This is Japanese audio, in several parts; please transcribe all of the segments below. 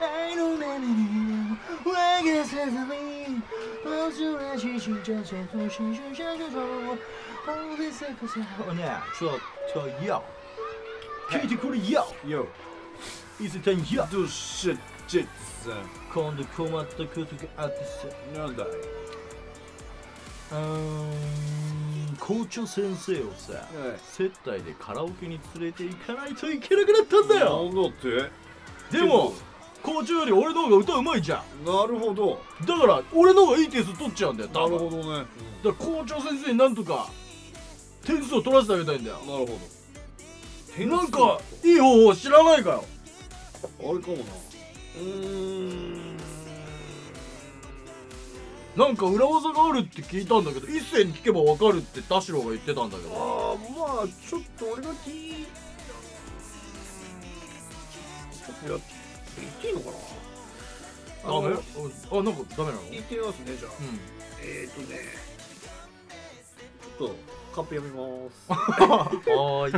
愛の波に我がさざみ我是来去去这些都是是是这种我的这个家伙呢说说要聞いてくれよ Yo, いつかよ du shit, shit. 今度困ったことがあってさなんだうん校長先生をさはい接待でカラオケに連れて行かないといけなくなったんだよなんだってでも校長より俺の方が歌うまいじゃん。なるほど。だから俺の方がいい点数取っちゃうんだよなるほどね、だから校長先生になんとか点数を取らせてあげたいんだよ。なるほど。なんかいい方法知らないかよ。あれかもな。うーん。なんか裏技があるって聞いたんだけど一斉に聞けば分かるって田代が言ってたんだけど。ああまあちょっと俺が聞いちょっとや言っていいのかな？ダメあなんかダメなの？言ってみますねじゃあ。うん。えーとねちょっとカップやめます。はーい。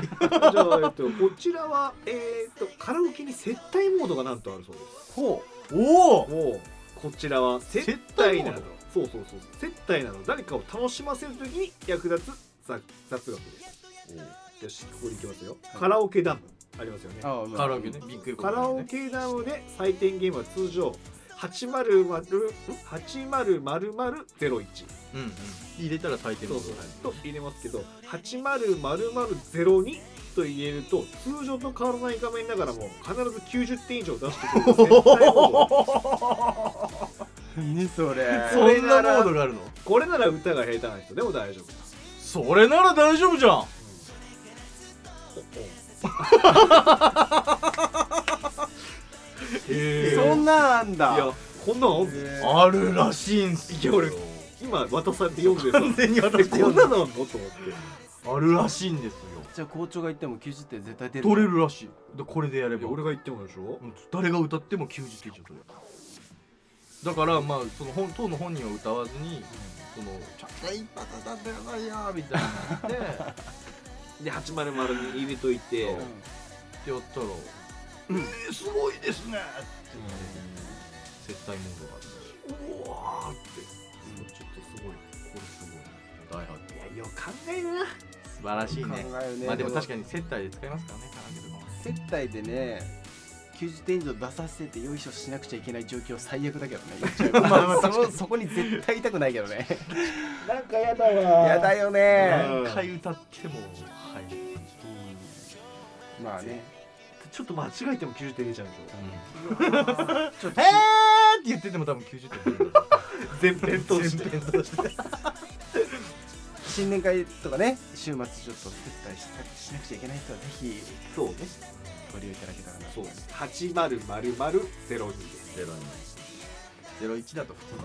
じゃあ、えっと、こちらは、えっと、カラオケに接待モードがなんとあるそうです。ほう。おお。もう、こちらは接接待などそうそうそう、接待など、誰かを楽しませるときに役立つ雑雑学です。よし、ここに行きますよ。カラオケダムありますよね。カラオケねビッグカラオケダムで採点ゲームは通常800 800001うんうん。入れたら大抵のそうそう。と入れますけど800002と入れると通常と変わらない画面ながらも必ず90点以上出してくる。絶対モード何それ。そんなモードがあるの？これなら歌が下手な人でも大丈夫。それなら大丈夫じゃん。へ そんなんあんだ。いやこんなんあんの？へあるらしいんすよ。いや俺今渡されて読んでさ。完全にえ私こんなのあんの？と思って。あるらしいんですよ。じゃあ校長が言っても90点絶対出る。取れるらしい。でこれでやれば。いや俺が言ってもでしょ？うん誰が歌っても90点以上取れる。だからまあその本当の本人は歌わずにそのちゃんと一発当たってなさいよみたいになって で800に入れといてそう。ってやったら「えー、すごいですね!」って言われて接待モードがあってうわーって。ちょっとすごいこれすごい大発見いやよく考えるな。素晴らしい考ねねまあでも確かに接待で使いますからねカラオケとかも。接待でね90点以上出させてよいしょしなくちゃいけない状況最悪だけどね。まあまあそのそこに絶対いたくないけどね。なんかやだわ。やだよね。何回歌ってもはいまあね。ちょっと間違えても90点入れちゃうんでしちょっとえー！って言ってても多分90点全編通して。全編通して。新年会とかね週末ちょっと接待ししなくちゃいけない人はぜひ。そうねご利用いただけたらなと。そう800002です。ゼロにゼロ一だと普通の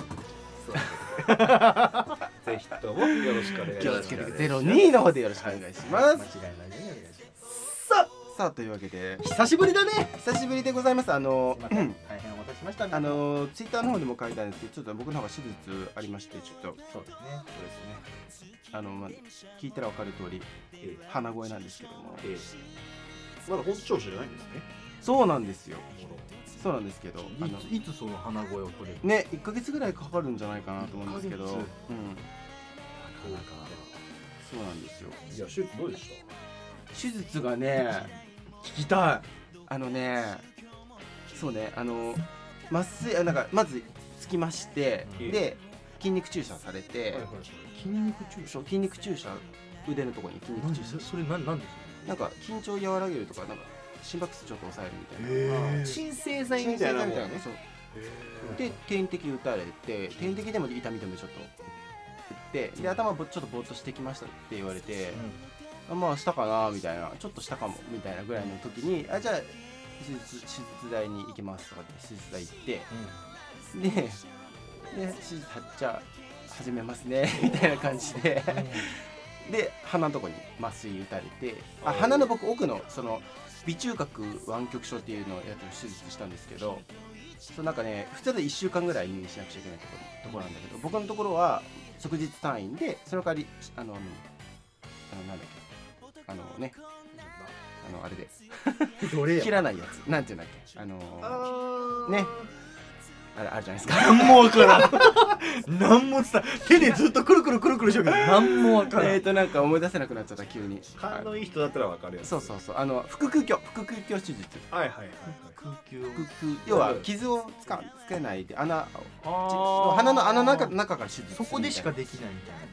ぜひともよろしくお願いします。気をつけてゼロ二の方でよろしくお願いします、間違いないようにお願いします。さあさあというわけで久しぶりだね。久しぶりでございます。あのすいません。大変お待たせしましたあのツイッターの方でも書いたんですけどちょっと僕の方が手術ありましてちょっとそうですね。そうですね。あのまあ聞いたら分かる通りえ鼻声なんですけども。えええまだ本調子じゃないんですね。そうなんですよ。そうなんですけどあのいつその鼻声を取れる？ね1ヶ月ぐらいかかるんじゃないかなと思うんですけど、うん、一ヶ月そうなんですよ。いや手術どうでし手術がね聞きたあのねそうねあの麻酔あなんかまずつきまして、うん。で筋肉注射されて、い筋肉注そう筋肉注射腕のところに筋肉注射。それ何なんですなんか緊張を和らげるとかなんか心拍数ちょっと抑えるみたいな。へ鎮静剤みたいなもん。ねそう。で点滴打たれて点滴でも痛みでもちょっと打ってで頭ぼちょっとぼーっとしてきましたって言われて、あまあしたかなみたいな。ちょっとしたかもみたいなぐらいの時にあじゃあ手術手術台に行きますとかって手術台行ってでで手術はじゃあ始めますねみたいな感じでで鼻のとこに麻酔打たれてあ鼻の僕奥のその鼻中隔湾曲症っていうのをやってる手術したんですけどそうなんかね普通で1週間ぐらい入院しなくちゃいけないところところなんだけど僕のところは即日退院でその代わりあのあのなんだっけあのねあのあれで。切らないやつ。なんていうんだっけあのあねあれあるじゃないですか。何もわからん。何も伝わ手でずっとくるくるくるくるしようけど 何もわからん。えーとなんか思い出せなくなっちゃった急に。勘のい。い人だったらわかるやつそうそうそうあの腹腔鏡腹腔鏡手術。はいはいはい。空気を腹腔要は傷をつかつけないで穴鼻の穴の中中から手術そこでしかできないみたいな。な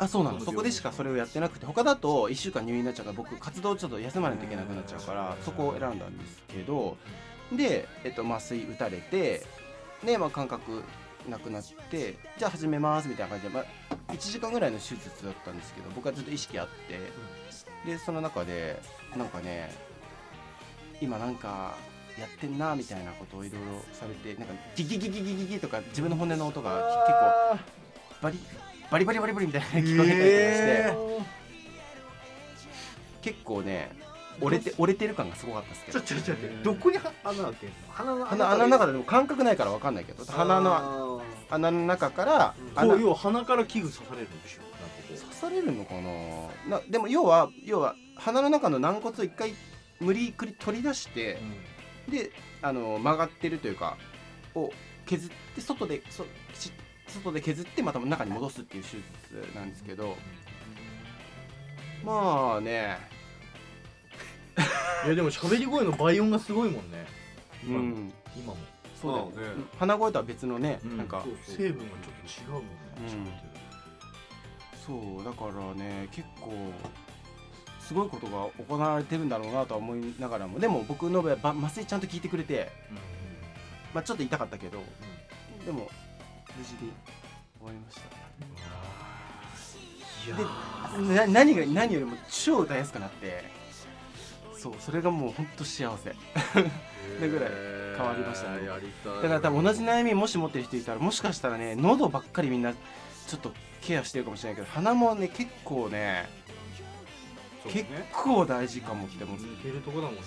あそうなの。そこでしかそれをやってなくて他だと1週間入院になっちゃうから僕活動ちょっと休まないといけなくなっちゃうからそこを選んだんですけどで、えっと、麻酔打たれてで、まあ、感覚なくなってじゃあ始めますみたいな感じで、まあ、1時間ぐらいの手術だったんですけど僕はずっと意識あってでその中でなんかね今なんかやってんなみたいなことをいろいろされてなんかギギギギギギギとか自分の骨の音が結構バリバリバリバリバリみたいな聞こえたりとかして、へ結構ね折れて折れてる感がすごかったですけちょどちょちょってどこには穴開けんの？鼻の鼻穴の中ででも感覚ないから分かんないけど鼻のの穴の中からこう要は鼻から器具刺されるんでしょ？刺されるのかな？なでも要は要は鼻の中の軟骨を一回無理くり取り出してう、であの曲がってるというかを削って外でそし外で削ってまた中に戻すっていう手術なんですけど。まあねいやでも喋り声の倍音がすごいもんね。うん。今も。そうだよね。まあね。鼻声とは別のね、うん。なんか。そう成分がちょっと違うもんね。そうだからね結構すごいことが行われてるんだろうなとは思いながらも。でも僕の場合ば麻酔ちゃんと効いてくれて、まあ、ちょっと痛かったけど、でも無事に終わりました。いやでな何が何よりも超歌いやすくなってそうそれがもうほんと幸せ。でぐらい変わりましたね。やりたい。だから多分同じ悩みもし持ってる人いたらもしかしたらね喉ばっかりみんなちょっとケアしてるかもしれないけど鼻もね結構ね結構大事かもって思って、いけるとこだもんね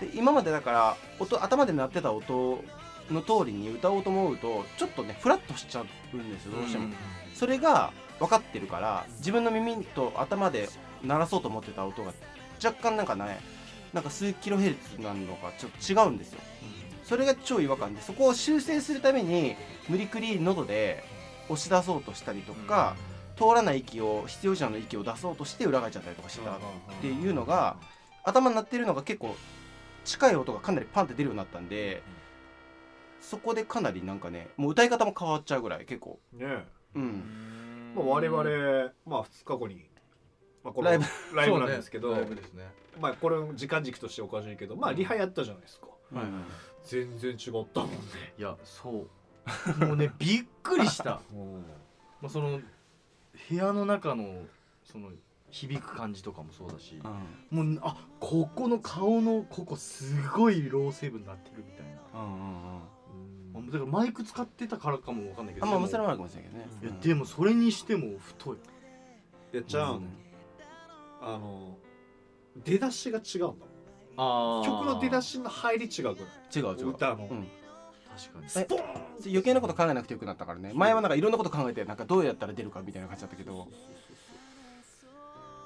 うん、で今までだから音頭で鳴ってた音の通りに歌おうと思うとちょっとねフラッとしちゃうんですよどうしても、それが分かってるから自分の耳と頭で鳴らそうと思ってた音が若干なんかねなんか数キロヘルツなのかちょっと違うんですよ。それが超違和感でそこを修正するために無理くり喉で押し出そうとしたりとか、通らない息を必要以上の息を出そうとして裏返っちゃったりとかしてたっていうのが頭に鳴ってるのが結構近い音がかなりパンって出るようになったんでそこでかなりなんかねもう歌い方も変わっちゃうぐらい結構。ねうん。まあ我々まあ2日後にまあこれライブ。ライブなんですけどライブですね。まあこれ時間軸としておかしいけどまあリハやったじゃないですか。はい全然違ったもんね。いやそう。もうね びっくりした。まあその部屋の中のその響く感じとかもそうだし。もうあここの顔のここすごいロー成分になってるみたいな。うんうんうん。まあだからマイク使ってたからかもわかんないけど。あんまでもむせらないかもしれないけどね。いやでもそれにしても太い。やっちゃううんあの出だしが違うんだもん。あ曲の出だししの入り違うく違う違う。ない歌の。うん。確かに。スポーン余計なこと考えなくてよくなったからね。前はなんかいろんなこと考えてなんかどうやったら出るかみたいな感じだったけど。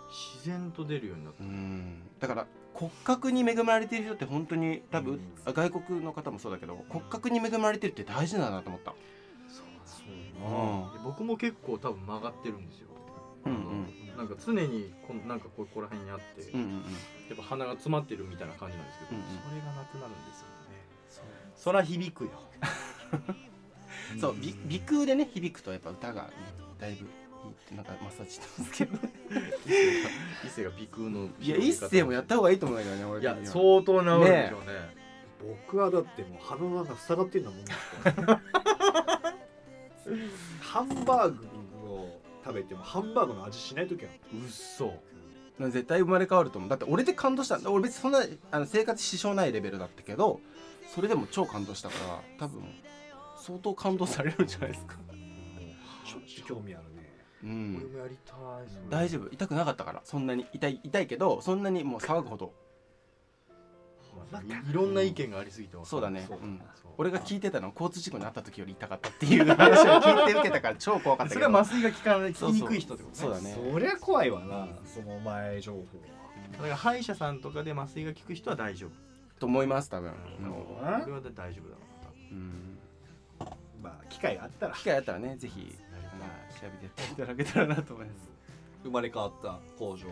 自然と出るようになった。うん。だから骨格に恵まれてる人って本当に多分、うん。あ外国の方もそうだけど骨格に恵まれてるって大事だなと思った。そううん。で僕も結構多分曲がってるんですようんうん。なんか常にこのなんかここら辺にあって、うんうんうん。やっぱ鼻が詰まってるみたいな感じなんですけど、うんうん。それがなくなるんですよね。そら響くよ。そうび鼻腔でね響くとやっぱ歌が、ね、だいぶいいってなんかマッサージしてますけど。伊勢が鼻腔のいや一世もやった方がいいと思うんだけどね俺いや相当治るでしょうね僕はだってもう鼻の中塞がってんだもん ハンバーグを食べてもハンバーグの味しない時はうっそ絶対生まれ変わると思う。だって俺で感動した。俺別にそんなあの生活支障ないレベルだったけどそれでも超感動したから多分相当感動されるんじゃないですか。ちょっと興味あるね。うん。俺もやりたい大丈夫。痛くなかったから。そんなに痛い痛いけどそんなにもう騒ぐほどまあいいろんな意見がありすぎてそうだね。俺が聞いてたのは交通事故に遭った時より痛かったっていう話を聞いて受けたから超怖かったそれは麻酔が効かない効きにくい人ってことね。そうだね。そりゃ怖いわなその前情報は。だから歯医者さんとかで麻酔が効く人は大丈夫。と思います多分、なるうん。ほどなこれは大丈夫だろうなうん。まあ機会があったら。機会あったらねぜひ、まあ、調べていただけたらなと思います。生まれ変わった工場に、ね、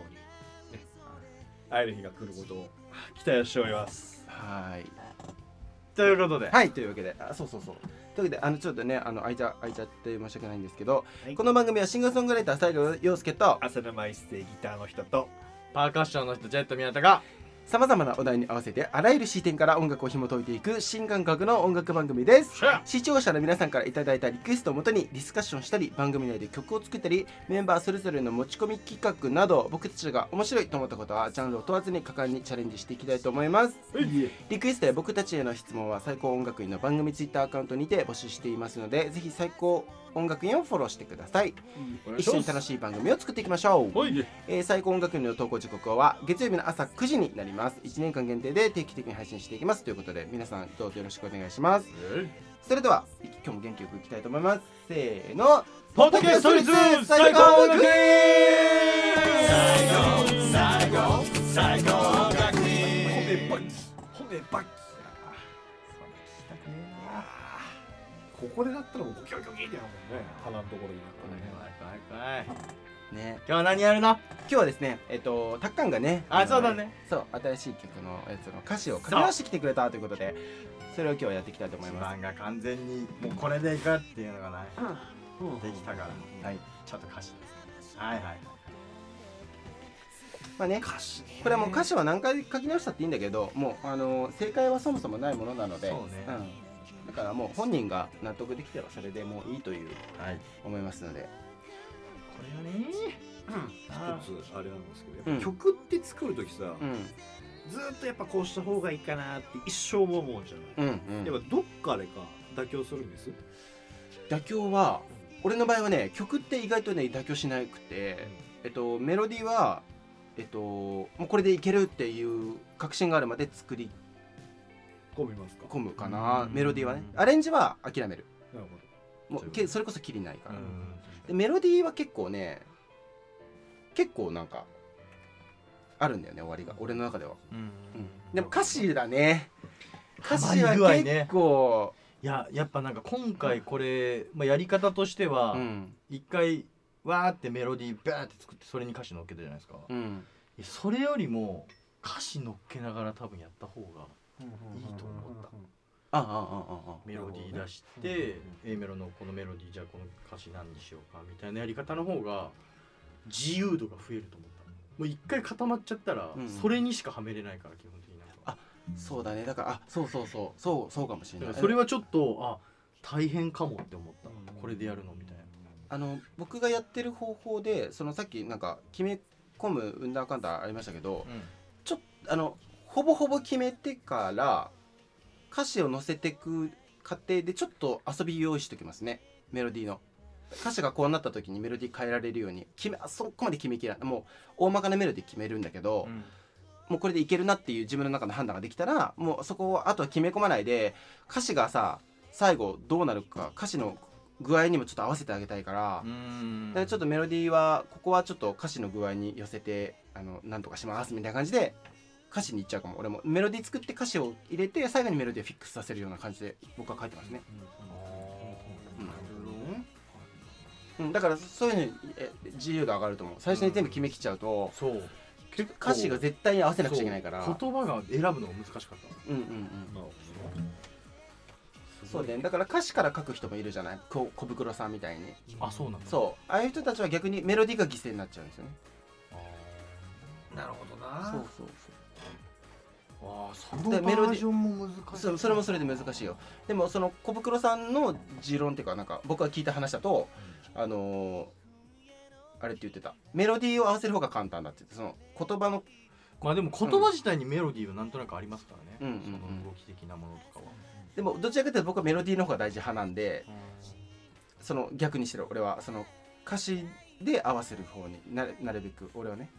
会える日が来ることを期待しております。はい。ということで。はい。というわけであそうそうそう。というわけであのちょっとねあの空いちゃ空いちゃって申し訳ないんですけど、はい。この番組はシンガーソングライター西郷陽介と浅沼一世ギターの人とパーカッションの人ジェット宮田がさまざまなお題に合わせてあらゆる視点から音楽を紐解いていく新感覚の音楽番組です。視聴者の皆さんからいただいたリクエストをもとにディスカッションしたり番組内で曲を作ったりメンバーそれぞれの持ち込み企画など僕たちが面白いと思ったことはジャンルを問わずに果敢にチャレンジしていきたいと思います。リクエストや僕たちへの質問は最高音楽院の番組ツイッターアカウントにて募集していますのでぜひ最高音楽院をフォローしてください。一緒に楽しい番組を作っていきましょう。はい。えー最高音楽院の投稿時刻は月曜日の朝9時になります。1年間限定で定期的に配信していきます。ということで皆さんどうぞよろしくお願いします。それでは今日も元気よくいきたいと思います。せーの。ポッドキャスト率最高音楽院。褒めばき褒めばきここでなったらもうゴキョギョギってなるもんね。鼻のところになったらね。ね。今日は何やるの？今日はですねえっ、とタッカンがね。のあそうだね。そう新しい曲のやつの歌詞を書き直してきてくれたということでそれを今日はやっていきたいと思います。一番が完全にもうこれでいくっていうのがない。できたから。はい。ちょっと歌詞ですねはいはい。まあね歌詞ね。これはもう歌詞は何回書き直したっていいんだけどもうあの正解はそもそもないものなので。そうね。ん、だからもう本人が納得できてはそれでもういいというはい。思いますので、これがね一つあれなんですけど、っぱ曲って作る時さ、うん、ずーっとやっぱこうした方がいいかなって一生思うじゃない、うんうん。やっぱどっかでか妥協するんです？妥協は俺の場合はね曲って意外とね妥協しなくて、えっと、メロディーはえっともうこれでいけるっていう確信があるまで作り込みますか？込むかな。うん。メロディーはね。アレンジは諦める。なるほもそうけそれこそきりないから、うん。でメロディーは結構ね結構なんかあるんだよね終わりが。俺の中では、うん。でも歌詞だね。歌詞は具合ね結構、いややっぱなんか今回これ、まあ、やり方としてはうん。一回わーってメロディーバーって作ってそれに歌詞乗っけたじゃないですか、いうん。やそれよりも歌詞乗っけながら多分やった方がいいと思った。ああああああメロディー出して A メロのこのメロディーじゃあこの歌詞何にしようかみたいなやり方の方が自由度が増えると思った。もう一回固まっちゃったらうん。それにしかはめれないから基本的になんか。そうだね。だからあそうそうそう。そうそうかもしれない。それはちょっとあ大変かもって思った。これでやるのみたいな。あの僕がやってる方法でそのさっきなんか決め込むうんだかんだありましたけどちょっとあのほぼほぼ決めてから歌詞を載せていく過程でちょっと遊び用意しておきますね。メロディーの。歌詞がこうなった時にメロディー変えられるように決めあそこまで決めきらない。もう大まかなメロディー決めるんだけど、もうこれでいけるなっていう自分の中の判断ができたらもうそこをあとは決め込まないで歌詞がさ最後どうなるか歌詞の具合にもちょっと合わせてあげたいから、うん。だからちょっとメロディーはここはちょっと歌詞の具合に寄せてあのなんとかしますみたいな感じで歌詞にいっちゃうかも。俺もメロディー作って歌詞を入れて最後にメロディーをフィックスさせるような感じで僕は書いてますね、うん、だからそういうのにえ自由度上がると思う。最初に全部決めきっちゃうとそう。結構歌詞が絶対に合わせなくちゃいけないから。そう。言葉が選ぶのが難しかった。うんうんうん。そうね。だから歌詞から書く人もいるじゃない？こ小袋さんみたいに。あそうなんだ。そう。ああいう人たちは逆にメロディーが犠牲になっちゃうんですよね。なるほどな。そうそうああそでメロディも難しい。そそれもそれで難しいよ。でもその小袋さんの持論っていうかなんか僕が聞いた話だとあのーあれって言ってた。メロディーを合わせる方が簡単だって言ってその言葉のまあでも言葉自体にメロディーはなんとなくありますからね、うん。うんうんその動き的なものとかは、でもどちらかというと僕はメロディーの方が大事派なんでその逆にしろ俺はその歌詞で合わせる方になるなるべく俺はね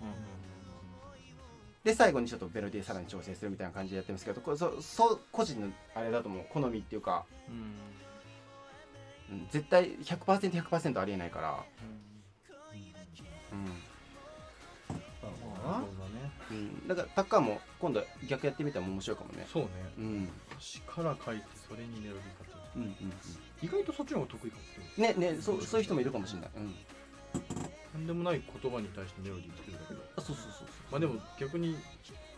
で最後にちょっとメロディーさらに調整するみたいな感じでやってますけどこれそそう個人のあれだと思う好みっていうか、うん、絶対 100%100% 100%ありえないから、うん。なるほどねうん、だからタッカーも今度逆やってみたら面白いかもね。そうね。うん。歌詞から書いてそれにメロディー書くうんうん意外とそっちの方が得意かもうんねねそうそういう人もいるかもしれない。うんなんでもない言葉に対してメロディー作るだけどあそうそうそうまあでも逆に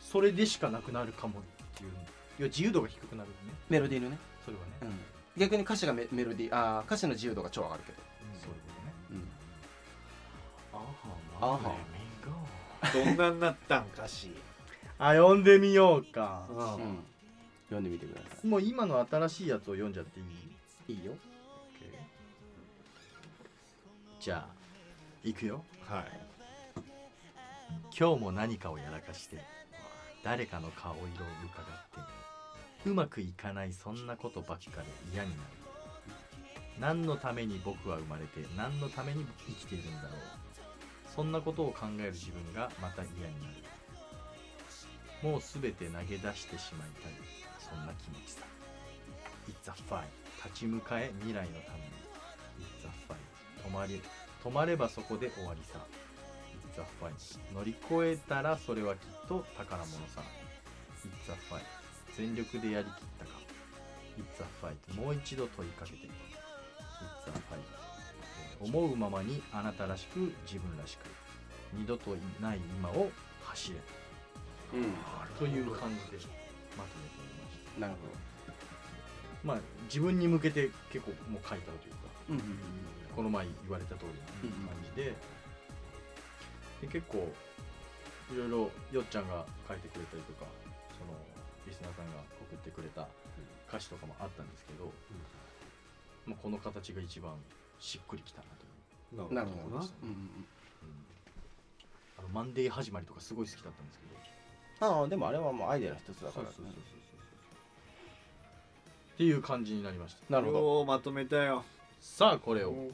それでしかなくなるかもっていう。要は自由度が低くなるよね。メロディーのね、それはね、うん、逆に歌詞がメメロディーあー歌詞の自由度が超上がるけど、そう。いうことね。うん、ああは。どんなになったんかし。あ読んでみようか。うん。うん、読んでみてくださもう今の新しいやつを読んじゃっていい？いいいよじゃあ行くよ。はい。今日も何かをやらかして誰かの顔色を伺ってうまくいかないそんなことばっかで嫌になる。何のために僕は生まれて何のために生きているんだろう。そんなことを考える自分がまた嫌になる。もう全て投げ出してしまいたい。そんな気持ちさ。It's a fight 立ち向かえ未来のために。It's a fight 止まり止まればそこで終わりさ。It's a fight. 乗り越えたらそれはきっと宝物さ。It's a fight. 全力でやりきったか。It's a fight. もう一度問いかけて。It's a fight. えー思うままにあなたらしく自分らしく二度といない今を走れうん。という感じでまとめてみました。なるほまあ自分に向けて結構もう書いたというか。どうんこの前言われた通りな感じで,、で結構いろいろよっちゃんが書いてくれたりとかそのリスナーさんが送ってくれた歌詞とかもあったんですけど、まあ、この形が一番しっくりきたなという、なるほどな、うんうんうん、あのマンデー始まりとかすごい好きだったんですけど。ああでもあれはもうアイデアの一つだから、ね、っていう感じになりました。なるほど。まとめたよ。さあこれを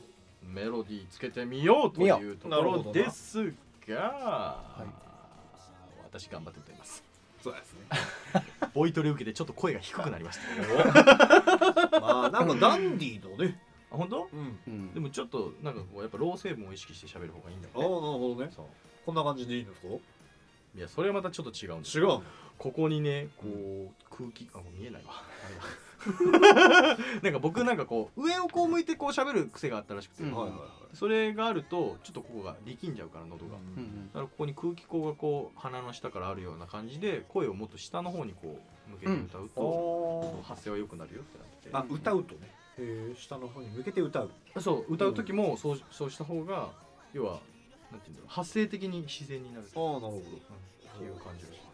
メロディーつけてみようというところですが、私頑張って歌います。そうですね。ボイトレ受けてちょっと声が低くなりました。まあなんかダンディーのね。あ本当？うん。うん。でもちょっとなんかこうやっぱロー成分を意識して喋る方がいいんだああなるほどね。そう。こんな感じでいいんですか？いやそれはまたちょっと違うんです違うここにねこう空気あもう見えないわ なんか僕なんかこう上をこう向いてこう喋る癖があったらしくて、うん。はいはいはい。それがあるとちょっとここが力んじゃうから喉が、うんうんだからここに空気口がこう鼻の下からあるような感じで声をもっと下の方にこう向けて歌うと、発声は良くなるよってなって。あ歌うとね。へえ下の方に向けて歌う。そう歌う時もそうそうした方が要はなんていうんだろう発声的に自然になるああなるほど。っていう感じです。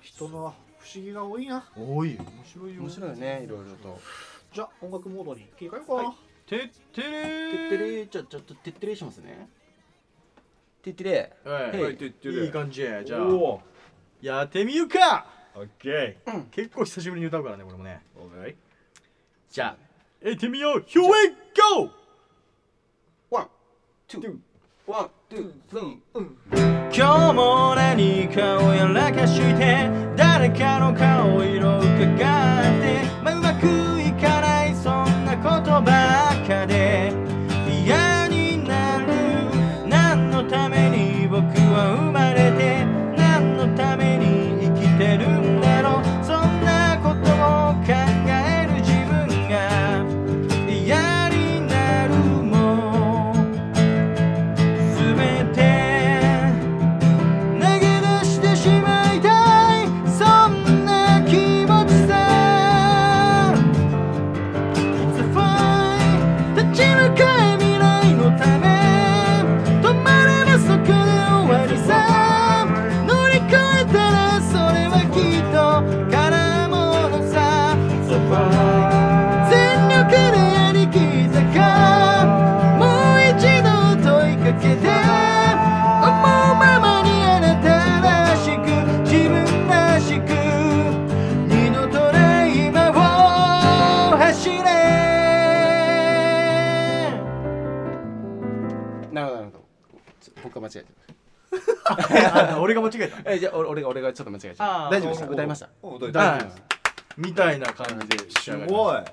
人の不思議が多いな。多い面白いよ。面白いよねいろいろと。じゃあ音楽モードに切り替えようか。な、てってれてーってれちょちょっとてってれしますね。てってれはい。はいてっていい感じじゃあ。おやってみるか。オッケ結構久しぶりに歌うからねこれもね。ーオッケー。じゃあやってみよう。Here we go! One two. One two. Three 今日も何かをやらかして誰かの顔色を伺って、まあ、うまく僕が間違えて俺が間違えた。るえじゃあ俺俺が俺がちょっと間違えちゃった大丈夫ですか？歌いました？大丈夫。ですみたいな感じで仕す上がりましごい。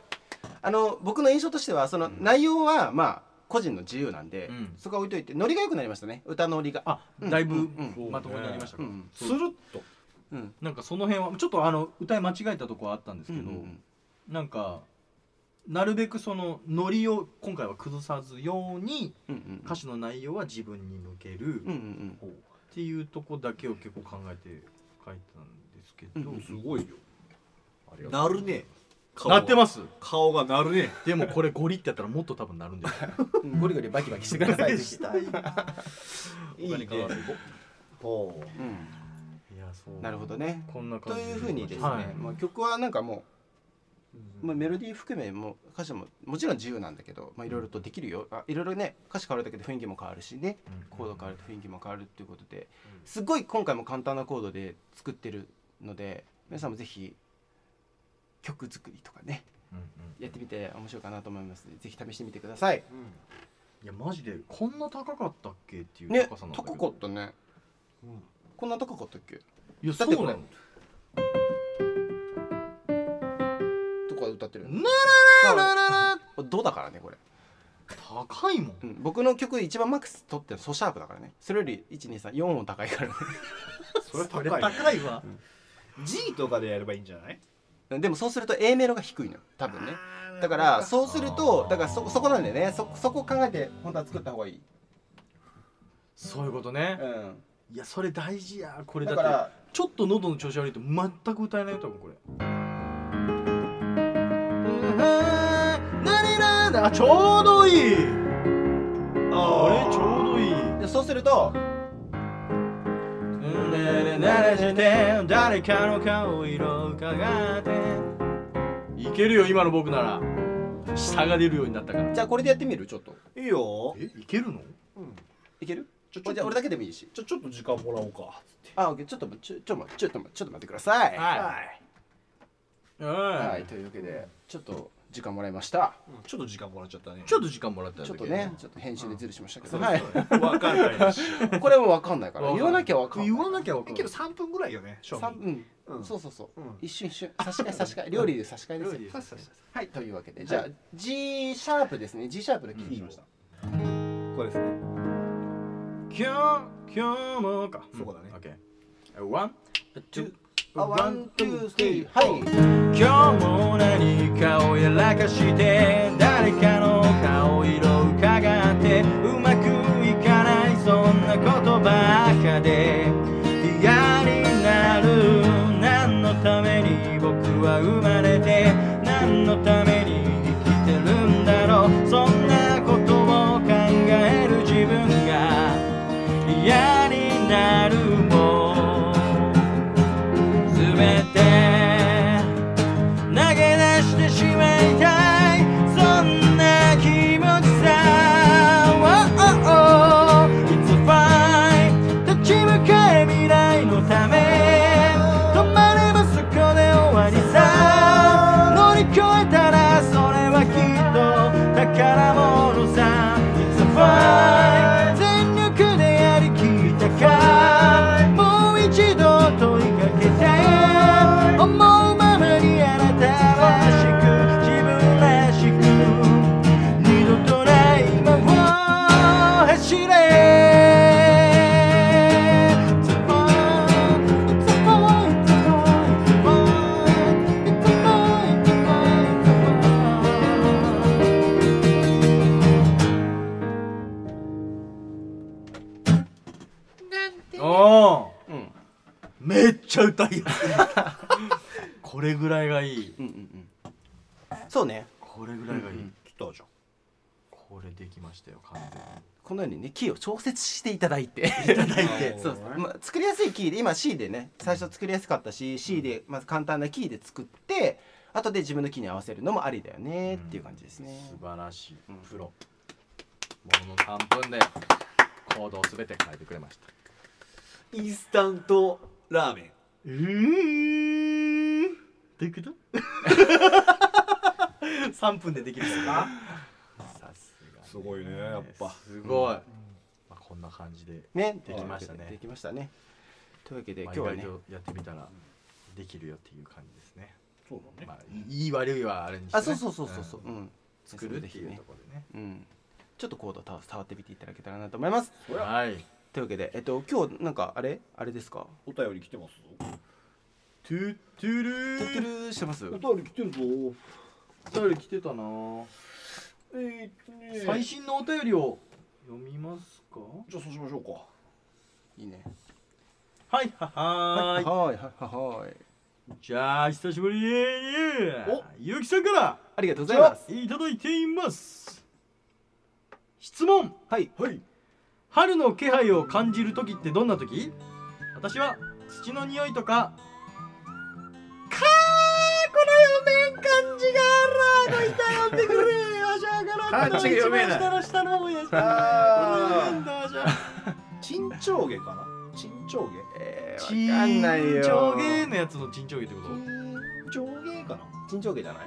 あの僕の印象としてはその内容はまあ個人の自由なんで、うん。そこは置いといてノリが良くなりましたね。歌のノリが。あうん。だいぶうん。まともになりましたか、うんスルッと。うん。なんかその辺はちょっとあの歌い間違えたとこはあったんですけど、うんうん。なんかなるべくそのノリを今回は崩さずようにうんうん歌詞の内容は自分に向けるうんうんうん。っていうとこだけを結構考えて書いたんですけど、うんすごいよ。なるね。なってます。す顔がなるね。でもこれゴリってやったらもっと多分なるんで。す ようん。ゴリゴリバキバキしてください。いないいいね。ほう。う。んやそう。なるほどね。こんな感じというふうにですね、はい。まあ、曲はなんかもう、まあ、メロディー含めも歌詞ももちろん自由なんだけどまあいろいろとできるよ。あいろいろね歌詞変わるだけで雰囲気も変わるしね。うん。コード変わると雰囲気も変わるっていうことですごい今回も簡単なコードで作ってるので皆さんもぜひ曲作りとかねうんうん。やってみて面白いかなと思いますのでぜひ試してみてください。いやマジでこんな高かったっけっていうね高さなんだけど。高かったね。こんな高かったっけ？いやそうなの歌ってるなまららららあドだからねこれ高いもんうん、僕の曲一番マックス取ってるのソシャープだからねそれより1234音高いからねそれそれ高い高いわ G とかでやればいいんじゃないでもそうすると A メロが低いのよ多分ねだからそうするとだからそそこなんだよねそそこを考えて本当は作った方がいい、そういうことねういやそれ大事やこれ、だってだからちょっと喉の調子悪いと全く歌えないと思うこれだあちょうどいい。これ？ちょうどいい。でそうすると慣れして誰かの顔色伺って。いけるよ今の僕なら。下が出るようになったから。じゃあこれでやってみる？ちょっと。いいよ。えいけるの？いける？ちょちょじゃあ俺だけでもいいし。ちょちょっと時間もらおうか。あオッケー。ちょっとちょちょっとちょっとちょっと待ってください。はい。は、はいというわけでちょっと時間もらいました。ちょっと時間もらっちゃったね。ちょっと時間もらったんちょっとねちょっと編集でズルしましたけど、うんはい。わかんないしこれもわかんないから。わかんない。言わなきゃわかんない。言わなきゃわかんない。けど3分ぐらいよね賞さ味うん、うん。そうそうそう、うん。一瞬一瞬。差し替え差し替え。料理で差し替えですよ。料理でそうそうそうはい。というわけで。じゃあ G シャープですね。G シャープでキーしました、これですね。今日今日もか。そこだね。オッケーワンツーあOne two three。はい。今日も何かをやらかして誰かの顔色を伺ってうまくいかないそんなことばっかでいや。すいこれぐらいがいい。うんうんうん。そうね。これぐらいがいい、うんうん。来たじゃん。これできましたよ完全に。このようにねキーを調節していただいて。いただいて。そうそう、まあ、作りやすいキーで今 C でね最初作りやすかったし C でまず簡単なキーで作って後で自分のキーに合わせるのもありだよねっていう感じですね、素晴らしい、うん。プロ。ものの3分でコードを全て変えてくれました。インスタントラーメンえー、どういうこと？3分でできるんか？さすがすごいねやっぱ。すごい、まあ、こんな感じで、ね。できましたね。できましたね。というわけでまあ、今日はね。やってみたらできるよっていう感じですね、そうだまあ、いい悪いはあれにして、ね、あそうそうそうそうそう、ん。うん。作るっていうところでね。うん。ちょっとコードた触ってみていただけたらなと思います。はいというわけでえっと今日なんかあれ？あれですか？お便り来てます？トゥトゥルトゥットゥルーしてます？お便り来てるぞ。お便り来てたな。えーっとね。最新のお便りを読みますか？じゃあそうしましょうか。いいね。はいははーい。はいはいはいはい。じゃあ久しぶりにお。ゆうきさんからありがとうございます。いただいています。質問。はい。はい春の気配を感じる時ってどんな時？私は土の匂いとかかーこの読めん漢字があらーごいた読んでくれわしゃから漢字が読めない。一番下の下の方やししゃ珍鳥毛かな？珍鳥えちー、わかんないよ。上下のやつの珍鳥毛ってこ毛珍鳥毛かな。珍鳥毛じゃない？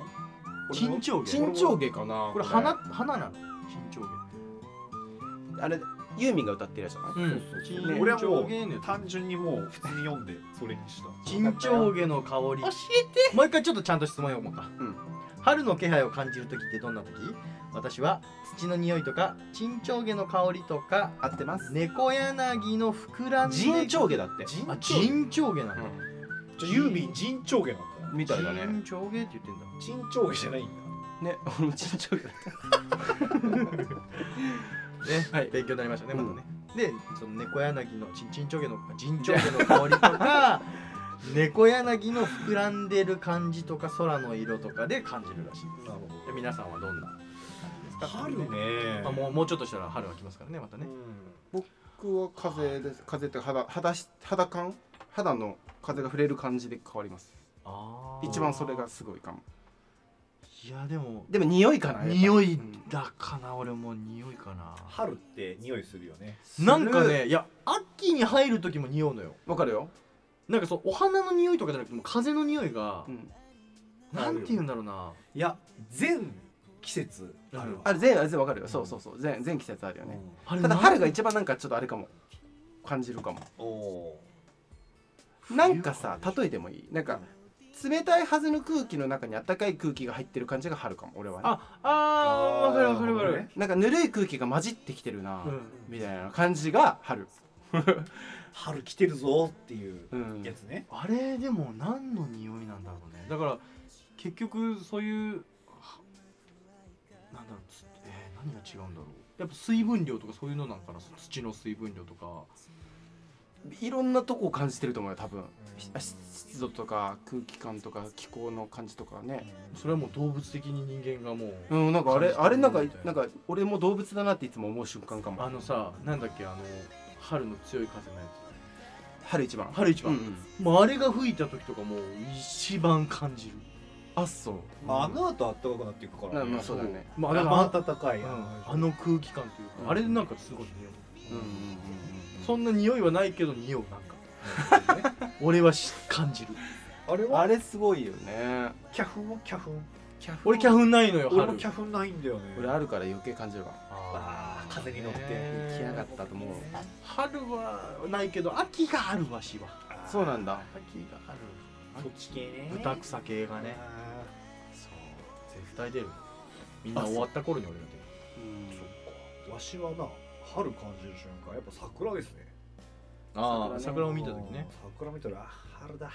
と珍鳥毛？珍鳥毛かな？これ花花なの珍鳥毛あれユーミンが歌ってるやつじゃな。いうん。そうそう珍俺はもう単純にもう普通に読んでそれにした。珍鳥毛の香り。教えて。もう一回ちょっとちゃんと質問読もうか、うん。春の気配を感じる時ってどんな時？私は土の匂いとか珍鳥毛の香りとか合ってます。猫柳の膨らんで。珍鳥毛だって。あ珍珍鳥毛なんだ、じゃあユーミン珍鳥毛なんだ。みたいだね。珍鳥毛って言ってんだ。珍鳥毛じゃないんだ。ね俺も珍鳥毛だっね、はい。勉強になりましたねうん。またね、でその猫柳のちんちんちょげの珍鳥毛の香りとか 猫柳の膨らんでる感じとか空の色とかで感じるらしいです。なるほで皆さんはどんな感じですか？春ね。まあ、もうもうちょっとしたら春が来ますからねまたね、僕は風です風って肌肌し肌感？肌の風が触れる感じで変わります。一番それがすごいかもいやでも。でも匂いかな匂いうんだかな、俺も匂いかな。春って匂いするよね。なんかねいや秋に入る時も匂うのよ。わかるよ、なんかそうお花の匂いとかじゃなくてもう風の匂いがう、ん、なんて言うんだろうな。いや全季節。あるわあれ全あれ全わかるよ。そうそうそう。全全季節あるよね、あれただ春が一一番なんかちょっとあれかも。感じるかも。おおなんかさ例えてもいい。なんか冷たいはずの空気の中に暖かい空気が入ってる感じが春かも俺はね。ああーわかるわかるわかる、ねなんかぬるい空気が混じってきてるな、うん。みたいな感じが春。春来てるぞっていううん。やつね。あれでも何の匂いなんだろうね。だから結局そういうはなんだろうつえー何が違うんだろう。やっぱ水分量とかそういうのなんかな土の水分量とかいろんなとこを感じてると思うよ多分、し湿度とか空気感とか気候の感じとかね。それはもう動物的に人間がもう、うんなんかあれあれなんかななんか俺も動物だなっていつも思う瞬間かも。あのさなんだっけあの春の強い風のや春一番。つ春一番、うんうん。もうあれが吹いた時とかもう一番感じる。あそう。まああの後暖かくなっていくからね。まあそうだね。まああ暖かいうん。あの空気感というか、うん。あれでなんかすごい匂う、うんうんうんうん。そんな匂いはないけど匂うなんか。俺はし感じる。あれは？あれすごいよね。キャフンはキャフ？ンキャフ俺キャフンないのよ俺春。もキャフンないんだよね。俺あるから余計感じるわ。あー風に乗って来やがったと思う。春はないけど秋があるわしは。そうなんだ。秋がある。そっち系ね。豚草系がね。あそう。絶対出る。みんな終わった頃に俺がうん。ーそっか。わしはな春感じる瞬間やっぱ桜ですね。ああ桜を見た時ね。桜見たらあ春だ。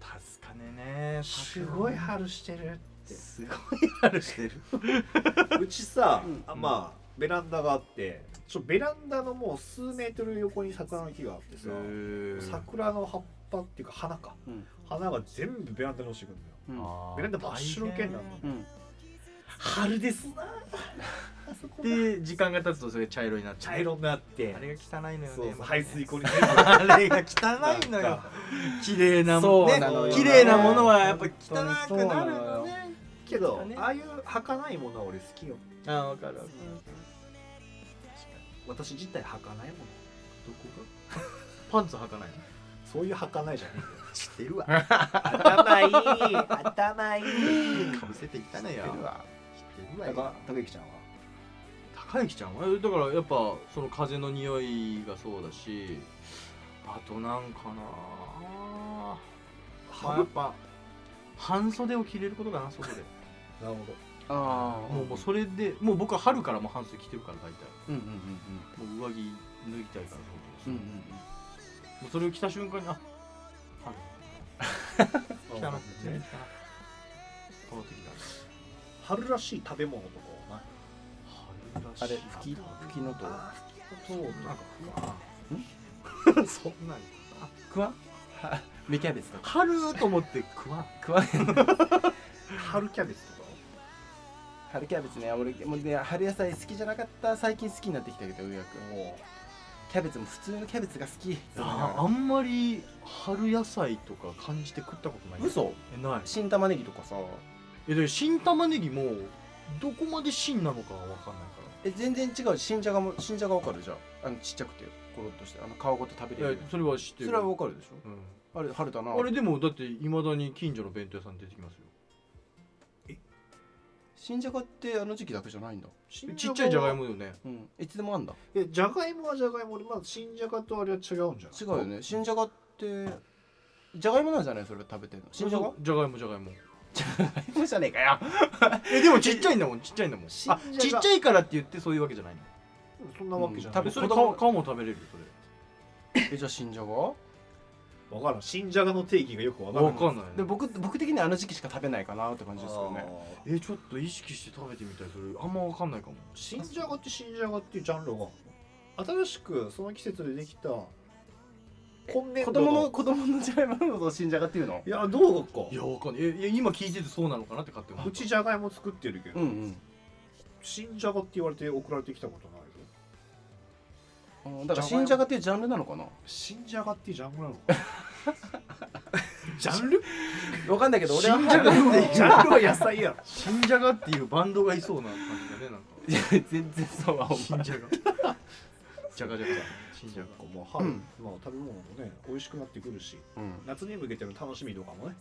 確かにねすごい春してるって。すごい春してる。うちさ、うん。あまあベランダがあってちょベランダのもう数メートル横に桜の木があってさ桜の葉っぱっていうか花か。うん。花が全部ベランダに落ちてくるんだよ。うん。ベランダ真っ白けになるのうん。春ですなで時間が経つとそれ茶色になっちゃう。茶色になって。あれが汚いのよねそうそうまたね。排水溝にあれが汚いのよ。綺麗なもの。よ綺麗なものはやっぱ汚くなるのね。けど、ねああいう儚いものは俺好きよ。ああ分かる。分かる私自体儚いもの。どこが？パンツ履かないの？そういう儚いじゃね知ってるわ。え頭いい頭いい。かぶせていったのよ。知ってるわ。知ってるわ高之ちゃんは？高之ちゃんは？えだからやっぱその風の匂いがそうだしあとなんかなまあやっぱ半袖を着れることかな外で。なるほああもうもうそれでもう僕は春からもう半袖着てるから大体。うんうんうんもう上着脱ぎたいからうんうんもうそれを着た瞬間にあ春。来たな全然来たな。この時だ春らしい食べ物とかはないあれ吹き吹きのとそうなんかなん？か そんなん。食わんは芽キャベツとか。春と思って食わん食わ春キャベツとか？春キャベツね。俺もうね春野菜好きじゃなかった。最近好きになってきたけどようやくもキャベツも普通のキャベツが好き。ああんまり春野菜とか感じて食ったことない。嘘？えない。新玉ねぎとかさ。えで新玉ねぎもどこまで新なのかは分かんないかえ全然違う。し新じゃがも新じゃがわかる？じゃんあのちっちゃくて。コロッとして。あの皮ごと食べれるらいやそれは知ってる。それはわかるでしょ？うん。あれ春だなあれでもだっていまだに近所の弁当屋さん出てきますよ。新じゃがってあの時期だけじゃないんだ。ちっちゃいじゃがいもよね。うん。いつでもあんだ。えじゃがいもはじゃがいもでまあ新じゃがとあれは違うんじゃない？違うよね。新じゃがってじゃがいもなんじゃない？それ食べてるの。新じゃが？じゃがいもじゃがいもじゃがいもじゃねえかよ。えでもちっちゃいんだもんちっちゃいんだもん。あちっちゃいからって言ってそういうわけじゃないの？そんなわけじゃない、うんえそれも食べれるよそ えじゃあ新じゃがわ？からん。新じゃがの定義がよくわからん。れわかんない。で僕僕的にはあの時期しか食べないかなって感じですよね。えちょっと意識して食べてみたい。それあんまわかんないかも。新じゃがって新じゃがっていうジャンルが新しくその季節でできた今年子度の。供の子供のじゃがいものことを新じゃがっていうの？いやどうか？いやわかんない。えいや今聞いててそうなのかなって勝手に思うった。ちじゃがいも作ってるけど、うんうん。新じゃがって言われて送られてきたことないぞ。あだから新じゃがっていうジャンルなのかな？新じゃがっていうジャンルなのか？ジャンル？わかんないけど俺は新じゃがってジャンルは野菜やろ。新じゃがっていうバンドがいそうな感じだねなんか。いや全然そうは思新じゃがじゃがじゃが新じゃがもう春、うん。まあ食べ物もね美味しくなってくるし夏に向けての楽しみとかもね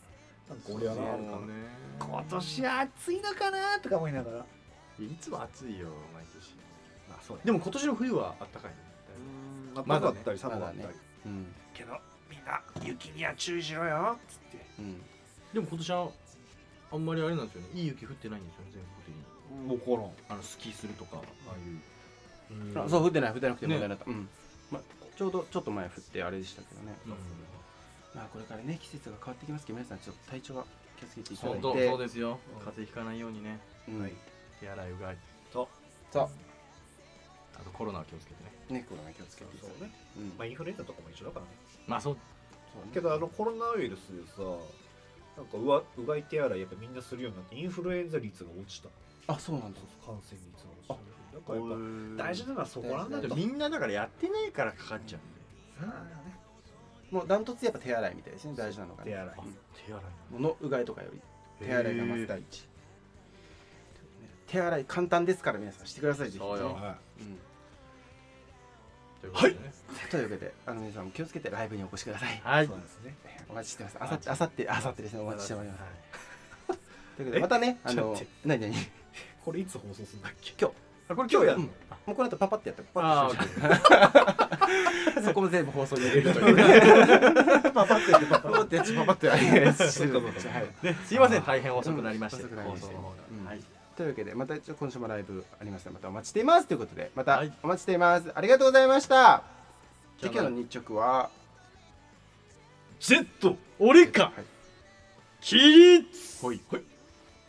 なんか俺はなあるか。そうね。今年は暑いのかなとか思いながら。いつも暑いよ毎年。まあそうでも今年の冬はあったかいね。だねまだったり寒かったり、けどみんな雪には注意しろよっつって。うん。でも今年はあんまりあれなんですよねいい雪降ってないんですよね全国的に分からんあのスキーするとかああいうあそう降ってない降ってなくてね問題になった、うん。ま、ちょうどちょっと前降ってあれでしたけどね、うん。まあこれからね季節が変わってきますけど皆さんちょっと体調は気をつけていただそそうそうですよ。うん。風邪ひかないようにね。うん。はい。手洗いうがいそう。あとコロナは気をつけてね。ねコロナ気をつけてそうね。うん。まあインフルエンザとかも一緒だからね。まあそう。そうね。けどあのコロナウイルスでさなんかうわうがい手洗いやっぱみんなするようになってインフルエンザ率が落ちた。あそうなんだ。感染率が落ちたやっぱ大事なのはそこなんだと。でみんなだからやってないからかかっちゃうんで。もうダントツやっぱ手洗いみたいですね大事なのが、ね、手洗いあ手洗い。物うがいとかより。手洗いがまずへ第一。手洗い簡単ですから皆さんしてくださいぜひ、はうん。とい。うことでねというわけであの皆さんも気をつけてライブにお越しください。はい。そうですね。お待ちしてます。あさってあさってあさってですね。お待ちしております。はい。ということでまたねあの何何？これいつ放送するんだっけ？今日あこれ今日やるうん。もうこの後パパってやってパあパーってそこも全部放送に入れるという。パパってやってパパ。ってやってパパってやっすいません。大変遅くなりましてうん放送の方が。うん。はい。というわけでまた今週もライブありますのでまたお待ちしています。ということでまたはい。お待ちしています。ありがとうございました。今日の日直は Z 俺かはい。起立。ほい。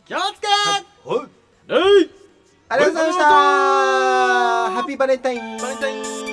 気をつけ。はい。はいありがとうございました。ハッピーバレンタインバレンタイン